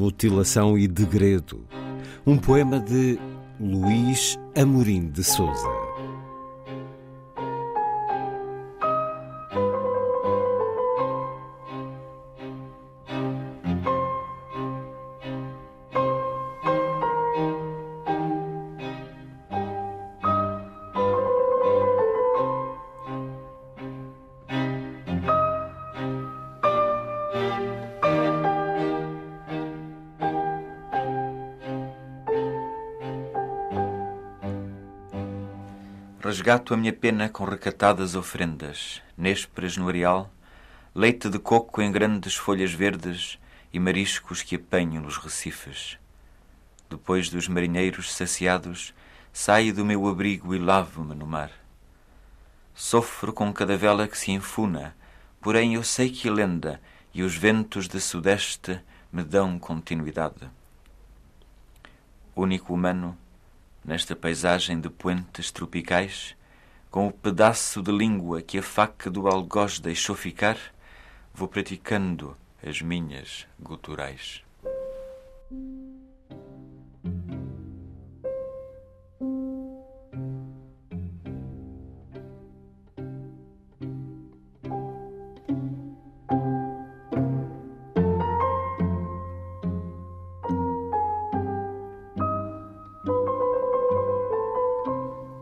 Mutilação e Degredo, um poema de Luís Amorim de Souza. Resgato a minha pena com recatadas ofrendas, nésperas no areal, leite de coco em grandes folhas verdes e mariscos que apanho nos recifes. Depois dos marinheiros saciados, saio do meu abrigo e lavo-me no mar. Sofro com cada vela que se enfuna, porém eu sei que lenda e os ventos de sudeste me dão continuidade. Único humano, nesta paisagem de puentes tropicais, com o pedaço de língua que a faca do algoz deixou ficar, vou praticando as minhas guturais.